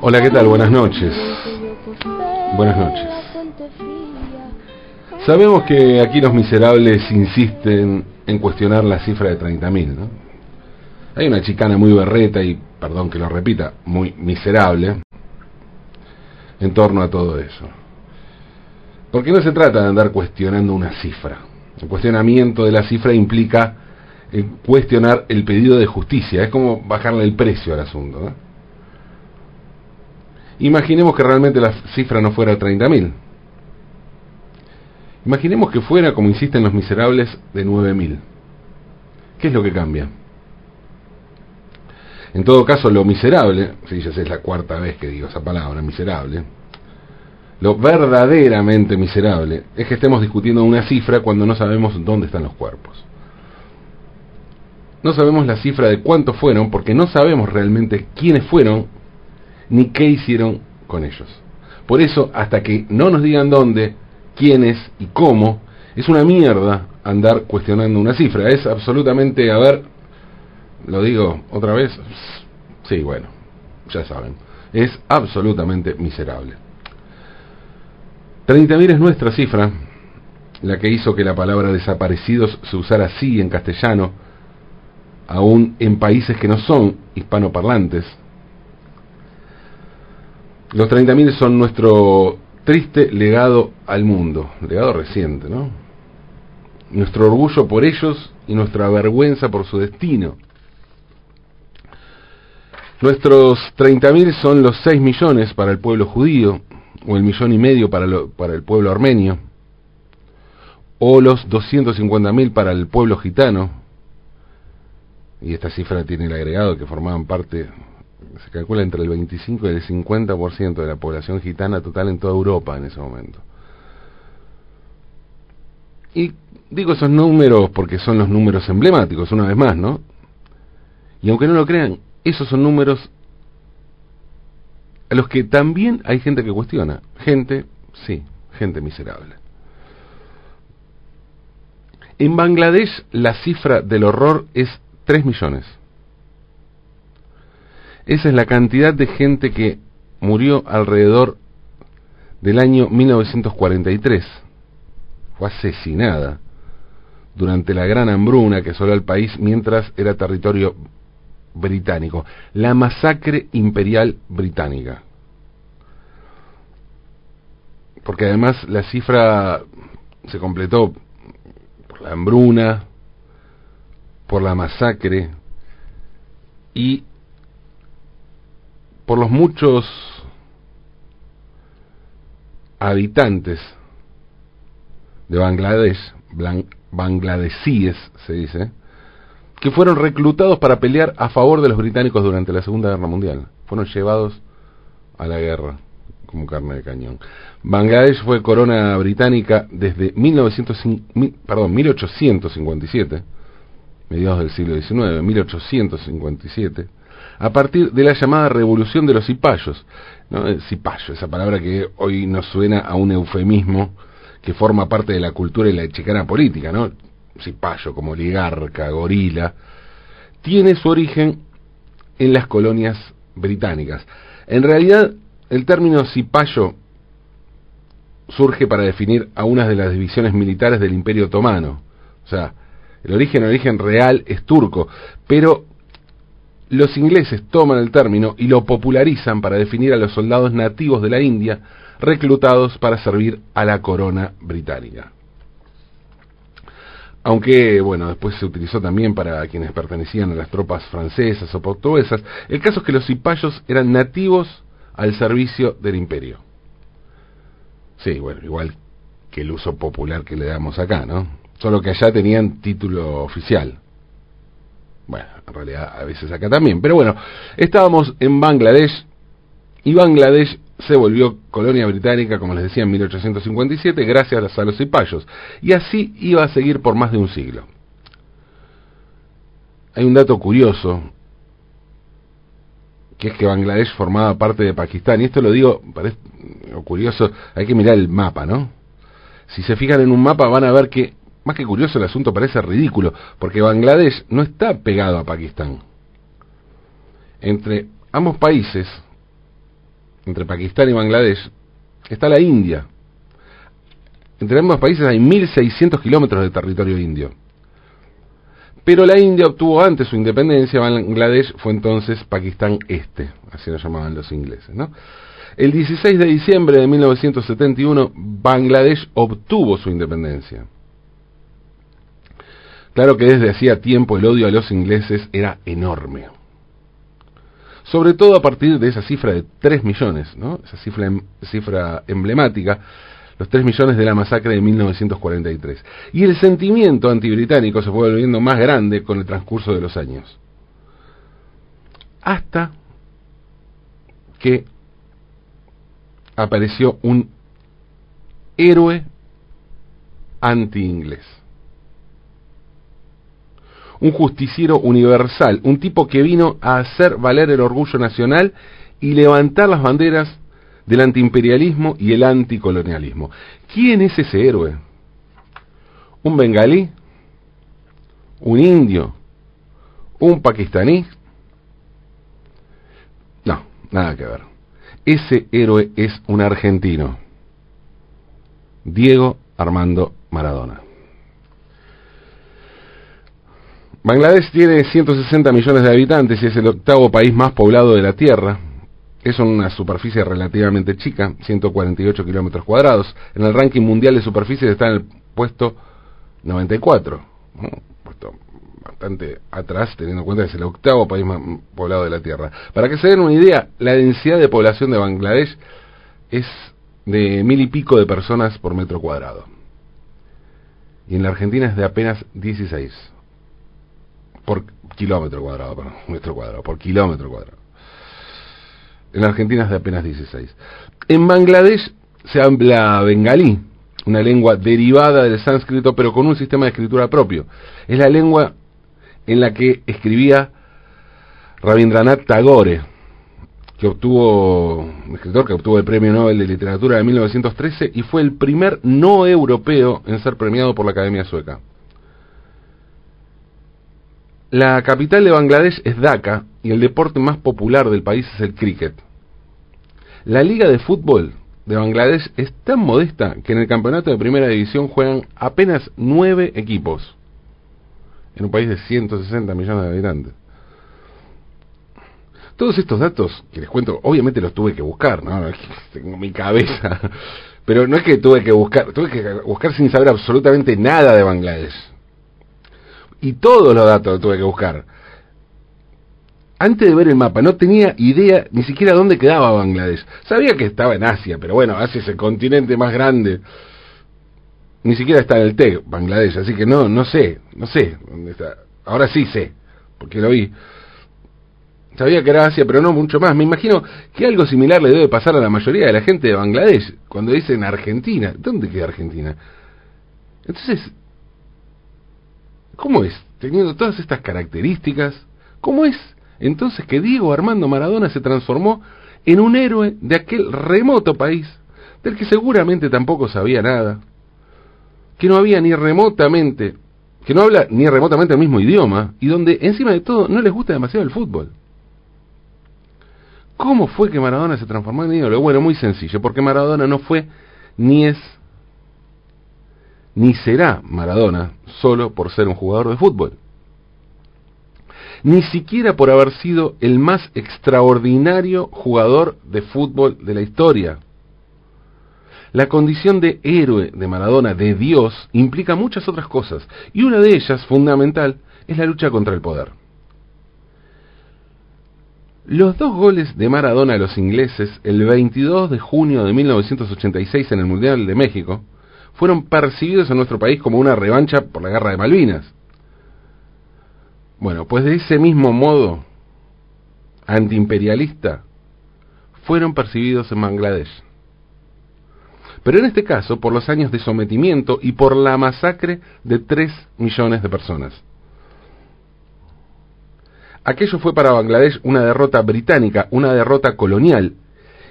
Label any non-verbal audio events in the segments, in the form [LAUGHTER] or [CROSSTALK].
Hola, ¿qué tal? Buenas noches. Buenas noches. Sabemos que aquí los miserables insisten en cuestionar la cifra de 30.000, ¿no? Hay una chicana muy berreta y, perdón que lo repita, muy miserable en torno a todo eso. Porque no se trata de andar cuestionando una cifra. El cuestionamiento de la cifra implica eh, cuestionar el pedido de justicia. Es como bajarle el precio al asunto. Imaginemos que realmente la cifra no fuera 30.000. Imaginemos que fuera, como insisten los miserables, de 9.000. ¿Qué es lo que cambia? En todo caso, lo miserable, si ya es la cuarta vez que digo esa palabra, miserable, lo verdaderamente miserable es que estemos discutiendo una cifra cuando no sabemos dónde están los cuerpos. No sabemos la cifra de cuántos fueron porque no sabemos realmente quiénes fueron ni qué hicieron con ellos. Por eso, hasta que no nos digan dónde, quiénes y cómo, es una mierda andar cuestionando una cifra. Es absolutamente, a ver, lo digo otra vez, sí, bueno, ya saben, es absolutamente miserable. 30.000 es nuestra cifra, la que hizo que la palabra desaparecidos se usara así en castellano, aún en países que no son hispanoparlantes. Los 30.000 son nuestro triste legado al mundo, legado reciente, ¿no? Nuestro orgullo por ellos y nuestra vergüenza por su destino. Nuestros 30.000 son los 6 millones para el pueblo judío, o el millón y medio para, para el pueblo armenio, o los 250.000 para el pueblo gitano, y esta cifra tiene el agregado que formaban parte, se calcula entre el 25 y el 50% de la población gitana total en toda Europa en ese momento. Y digo esos números porque son los números emblemáticos, una vez más, ¿no? Y aunque no lo crean, esos son números a los que también hay gente que cuestiona. Gente, sí, gente miserable. En Bangladesh la cifra del horror es 3 millones. Esa es la cantidad de gente que murió alrededor del año 1943. Fue asesinada durante la gran hambruna que asoló al país mientras era territorio británico, la masacre imperial británica. Porque además la cifra se completó por la hambruna, por la masacre y por los muchos habitantes de Bangladesh, bangladesíes se dice, que fueron reclutados para pelear a favor de los británicos durante la Segunda Guerra Mundial. Fueron llevados a la guerra como carne de cañón. Bangladesh fue corona británica desde 1857, mediados del siglo XIX, 1857, a partir de la llamada Revolución de los Cipayos. ¿no? El cipayo, esa palabra que hoy nos suena a un eufemismo que forma parte de la cultura y la chicana política, ¿no? cipayo, como oligarca, gorila, tiene su origen en las colonias británicas. En realidad, el término cipayo surge para definir a una de las divisiones militares del Imperio Otomano. O sea, el origen, el origen real es turco, pero los ingleses toman el término y lo popularizan para definir a los soldados nativos de la India reclutados para servir a la corona británica aunque bueno, después se utilizó también para quienes pertenecían a las tropas francesas o portuguesas. El caso es que los cipayos eran nativos al servicio del imperio. Sí, bueno, igual que el uso popular que le damos acá, ¿no? Solo que allá tenían título oficial. Bueno, en realidad a veces acá también. Pero bueno, estábamos en Bangladesh y Bangladesh se volvió colonia británica, como les decía, en 1857, gracias a los cipayos. Y así iba a seguir por más de un siglo. Hay un dato curioso, que es que Bangladesh formaba parte de Pakistán. Y esto lo digo, parece curioso, hay que mirar el mapa, ¿no? Si se fijan en un mapa van a ver que, más que curioso, el asunto parece ridículo, porque Bangladesh no está pegado a Pakistán. Entre ambos países entre Pakistán y Bangladesh, está la India. Entre ambos países hay 1.600 kilómetros de territorio indio. Pero la India obtuvo antes su independencia, Bangladesh fue entonces Pakistán Este, así lo llamaban los ingleses. ¿no? El 16 de diciembre de 1971, Bangladesh obtuvo su independencia. Claro que desde hacía tiempo el odio a los ingleses era enorme. Sobre todo a partir de esa cifra de 3 millones, ¿no? esa cifra, em, cifra emblemática, los 3 millones de la masacre de 1943. Y el sentimiento antibritánico se fue volviendo más grande con el transcurso de los años. Hasta que apareció un héroe anti-inglés. Un justiciero universal, un tipo que vino a hacer valer el orgullo nacional y levantar las banderas del antiimperialismo y el anticolonialismo. ¿Quién es ese héroe? ¿Un bengalí? ¿Un indio? ¿Un pakistaní? No, nada que ver. Ese héroe es un argentino. Diego Armando Maradona. Bangladesh tiene 160 millones de habitantes y es el octavo país más poblado de la Tierra. Es una superficie relativamente chica, 148 kilómetros cuadrados. En el ranking mundial de superficie está en el puesto 94, puesto bastante atrás, teniendo en cuenta que es el octavo país más poblado de la Tierra. Para que se den una idea, la densidad de población de Bangladesh es de mil y pico de personas por metro cuadrado. Y en la Argentina es de apenas 16 por kilómetro cuadrado, perdón, metro cuadrado, por kilómetro cuadrado. En Argentina es de apenas 16. En Bangladesh se habla bengalí, una lengua derivada del sánscrito, pero con un sistema de escritura propio. Es la lengua en la que escribía Rabindranath Tagore, que obtuvo, un escritor que obtuvo el Premio Nobel de Literatura de 1913 y fue el primer no europeo en ser premiado por la Academia Sueca. La capital de Bangladesh es Dhaka y el deporte más popular del país es el cricket. La liga de fútbol de Bangladesh es tan modesta que en el campeonato de primera división juegan apenas nueve equipos, en un país de 160 millones de habitantes. Todos estos datos que les cuento, obviamente los tuve que buscar, ¿no? Tengo mi cabeza, [LAUGHS] pero no es que tuve que buscar, tuve que buscar sin saber absolutamente nada de Bangladesh y todos los datos tuve que buscar. Antes de ver el mapa no tenía idea ni siquiera dónde quedaba Bangladesh. Sabía que estaba en Asia, pero bueno, Asia es el continente más grande. Ni siquiera está en el TEC, Bangladesh, así que no, no sé, no sé dónde está. Ahora sí sé, porque lo vi. Sabía que era Asia, pero no mucho más. Me imagino que algo similar le debe pasar a la mayoría de la gente de Bangladesh cuando dicen Argentina. ¿Dónde queda Argentina? Entonces, ¿Cómo es, teniendo todas estas características, cómo es entonces que Diego Armando Maradona se transformó en un héroe de aquel remoto país, del que seguramente tampoco sabía nada, que no había ni remotamente, que no habla ni remotamente el mismo idioma, y donde encima de todo no les gusta demasiado el fútbol? ¿Cómo fue que Maradona se transformó en ídolo? Bueno, muy sencillo, porque Maradona no fue ni es ni será Maradona solo por ser un jugador de fútbol, ni siquiera por haber sido el más extraordinario jugador de fútbol de la historia. La condición de héroe de Maradona, de Dios, implica muchas otras cosas, y una de ellas, fundamental, es la lucha contra el poder. Los dos goles de Maradona a los ingleses el 22 de junio de 1986 en el Mundial de México fueron percibidos en nuestro país como una revancha por la guerra de Malvinas. Bueno, pues de ese mismo modo antiimperialista fueron percibidos en Bangladesh. Pero en este caso por los años de sometimiento y por la masacre de 3 millones de personas. Aquello fue para Bangladesh una derrota británica, una derrota colonial,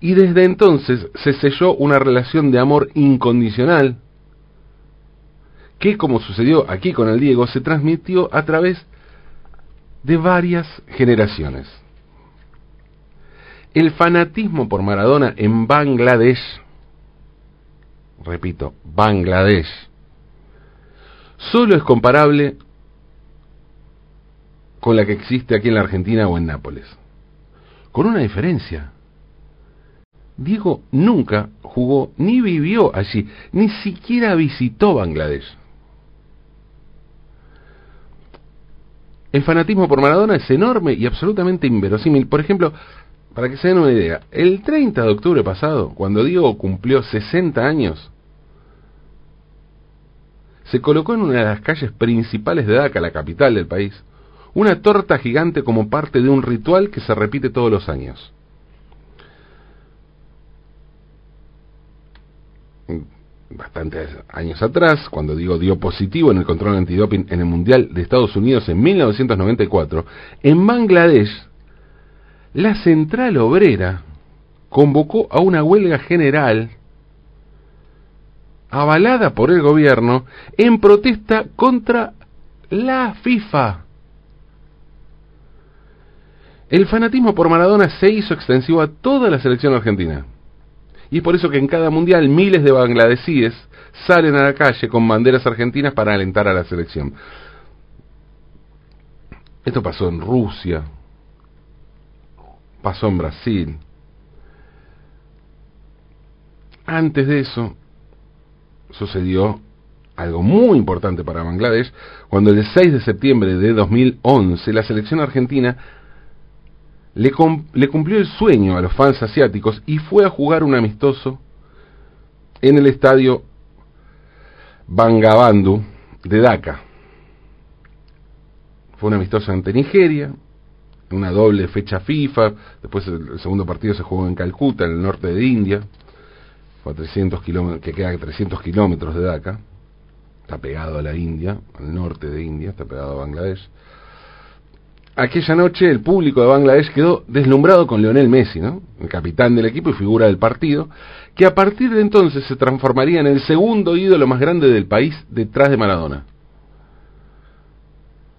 y desde entonces se selló una relación de amor incondicional que, como sucedió aquí con el Diego, se transmitió a través de varias generaciones. El fanatismo por Maradona en Bangladesh, repito, Bangladesh, solo es comparable con la que existe aquí en la Argentina o en Nápoles. Con una diferencia. Diego nunca jugó ni vivió allí, ni siquiera visitó Bangladesh. El fanatismo por Maradona es enorme y absolutamente inverosímil. Por ejemplo, para que se den una idea, el 30 de octubre pasado, cuando Diego cumplió 60 años, se colocó en una de las calles principales de Dhaka, la capital del país, una torta gigante como parte de un ritual que se repite todos los años. Bastantes años atrás, cuando digo dio positivo en el control antidoping en el Mundial de Estados Unidos en 1994, en Bangladesh, la Central Obrera convocó a una huelga general avalada por el gobierno en protesta contra la FIFA. El fanatismo por Maradona se hizo extensivo a toda la selección argentina. Y es por eso que en cada mundial miles de bangladesíes salen a la calle con banderas argentinas para alentar a la selección. Esto pasó en Rusia, pasó en Brasil. Antes de eso, sucedió algo muy importante para Bangladesh, cuando el 6 de septiembre de 2011 la selección argentina le, cumplió el sueño a los fans asiáticos y fue a jugar un amistoso en el estadio Bangabandhu de Dhaka. Fue un amistoso ante Nigeria, una doble fecha FIFA, después el, segundo partido se jugó en Calcuta, en el norte de India, fue a 300 que queda a 300 kilómetros de Dhaka, está pegado a la India, al norte de India, está pegado a Bangladesh. Aquella noche el público de Bangladesh quedó deslumbrado con Leonel Messi, ¿no? el capitán del equipo y figura del partido, que a partir de entonces se transformaría en el segundo ídolo más grande del país detrás de Maradona.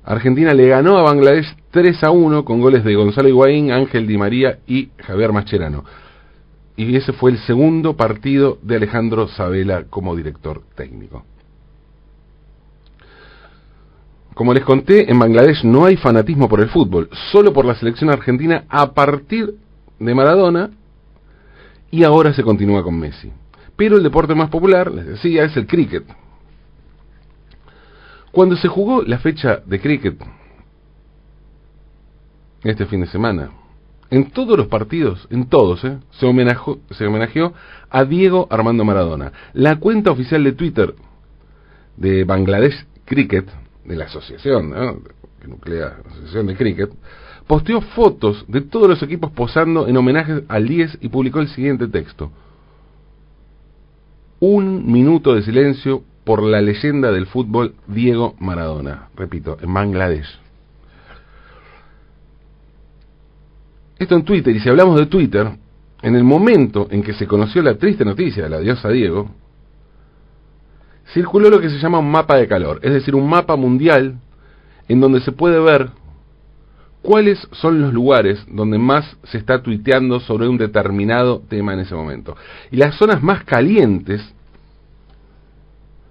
Argentina le ganó a Bangladesh 3 a 1 con goles de Gonzalo Higuaín, Ángel Di María y Javier Mascherano. Y ese fue el segundo partido de Alejandro Sabela como director técnico. Como les conté, en Bangladesh no hay fanatismo por el fútbol, solo por la selección argentina a partir de Maradona y ahora se continúa con Messi. Pero el deporte más popular, les decía, es el cricket. Cuando se jugó la fecha de cricket este fin de semana, en todos los partidos, en todos, ¿eh? se, homenajeó, se homenajeó a Diego Armando Maradona. La cuenta oficial de Twitter de Bangladesh Cricket de la asociación, que nuclea la asociación de cricket, posteó fotos de todos los equipos posando en homenaje al 10 y publicó el siguiente texto. Un minuto de silencio por la leyenda del fútbol Diego Maradona. Repito, en Bangladesh. Esto en Twitter, y si hablamos de Twitter, en el momento en que se conoció la triste noticia de la diosa Diego, circuló lo que se llama un mapa de calor, es decir, un mapa mundial en donde se puede ver cuáles son los lugares donde más se está tuiteando sobre un determinado tema en ese momento. Y las zonas más calientes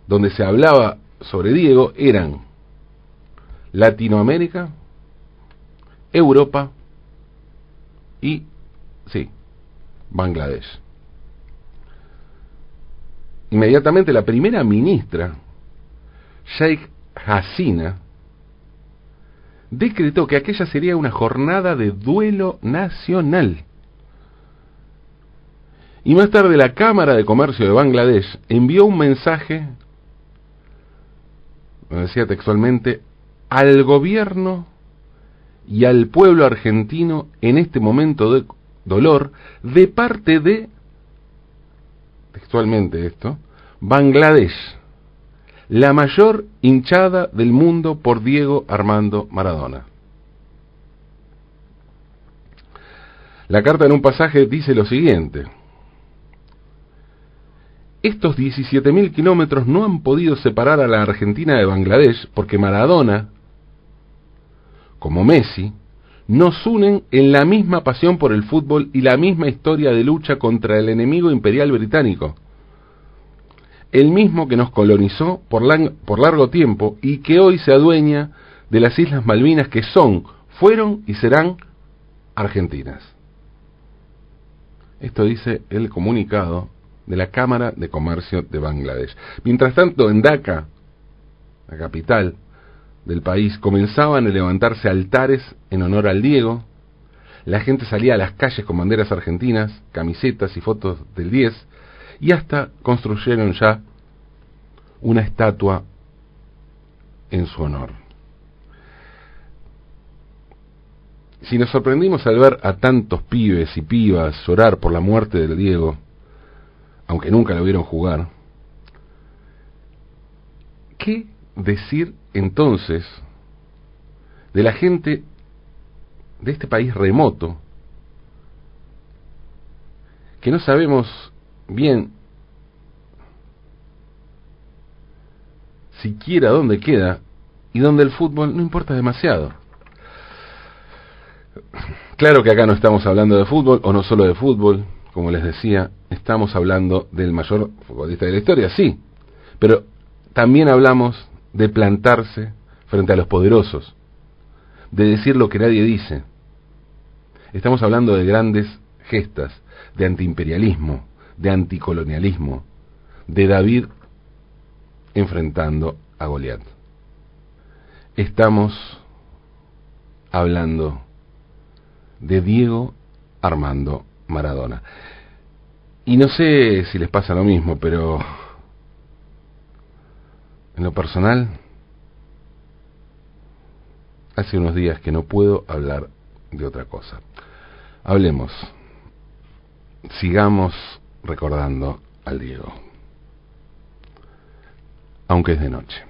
donde se hablaba sobre Diego eran Latinoamérica, Europa y, sí, Bangladesh. Inmediatamente la primera ministra, Sheikh Hasina, decretó que aquella sería una jornada de duelo nacional. Y más tarde la Cámara de Comercio de Bangladesh envió un mensaje, decía textualmente, al gobierno y al pueblo argentino en este momento de dolor de parte de textualmente esto, Bangladesh, la mayor hinchada del mundo por Diego Armando Maradona. La carta en un pasaje dice lo siguiente. Estos 17.000 kilómetros no han podido separar a la Argentina de Bangladesh porque Maradona, como Messi, nos unen en la misma pasión por el fútbol y la misma historia de lucha contra el enemigo imperial británico. El mismo que nos colonizó por, por largo tiempo y que hoy se adueña de las Islas Malvinas que son, fueron y serán argentinas. Esto dice el comunicado de la Cámara de Comercio de Bangladesh. Mientras tanto, en Dhaka, la capital del país, comenzaban a levantarse altares en honor al Diego, la gente salía a las calles con banderas argentinas, camisetas y fotos del 10, y hasta construyeron ya una estatua en su honor. Si nos sorprendimos al ver a tantos pibes y pibas llorar por la muerte del Diego, aunque nunca lo vieron jugar, ¿qué decir entonces de la gente de este país remoto que no sabemos bien siquiera dónde queda y donde el fútbol no importa demasiado? Claro que acá no estamos hablando de fútbol, o no solo de fútbol, como les decía, estamos hablando del mayor futbolista de la historia, sí, pero también hablamos de plantarse frente a los poderosos, de decir lo que nadie dice. Estamos hablando de grandes gestas, de antiimperialismo, de anticolonialismo, de David enfrentando a Goliat. Estamos hablando de Diego Armando Maradona. Y no sé si les pasa lo mismo, pero en lo personal, hace unos días que no puedo hablar de otra cosa. Hablemos, sigamos recordando al Diego, aunque es de noche.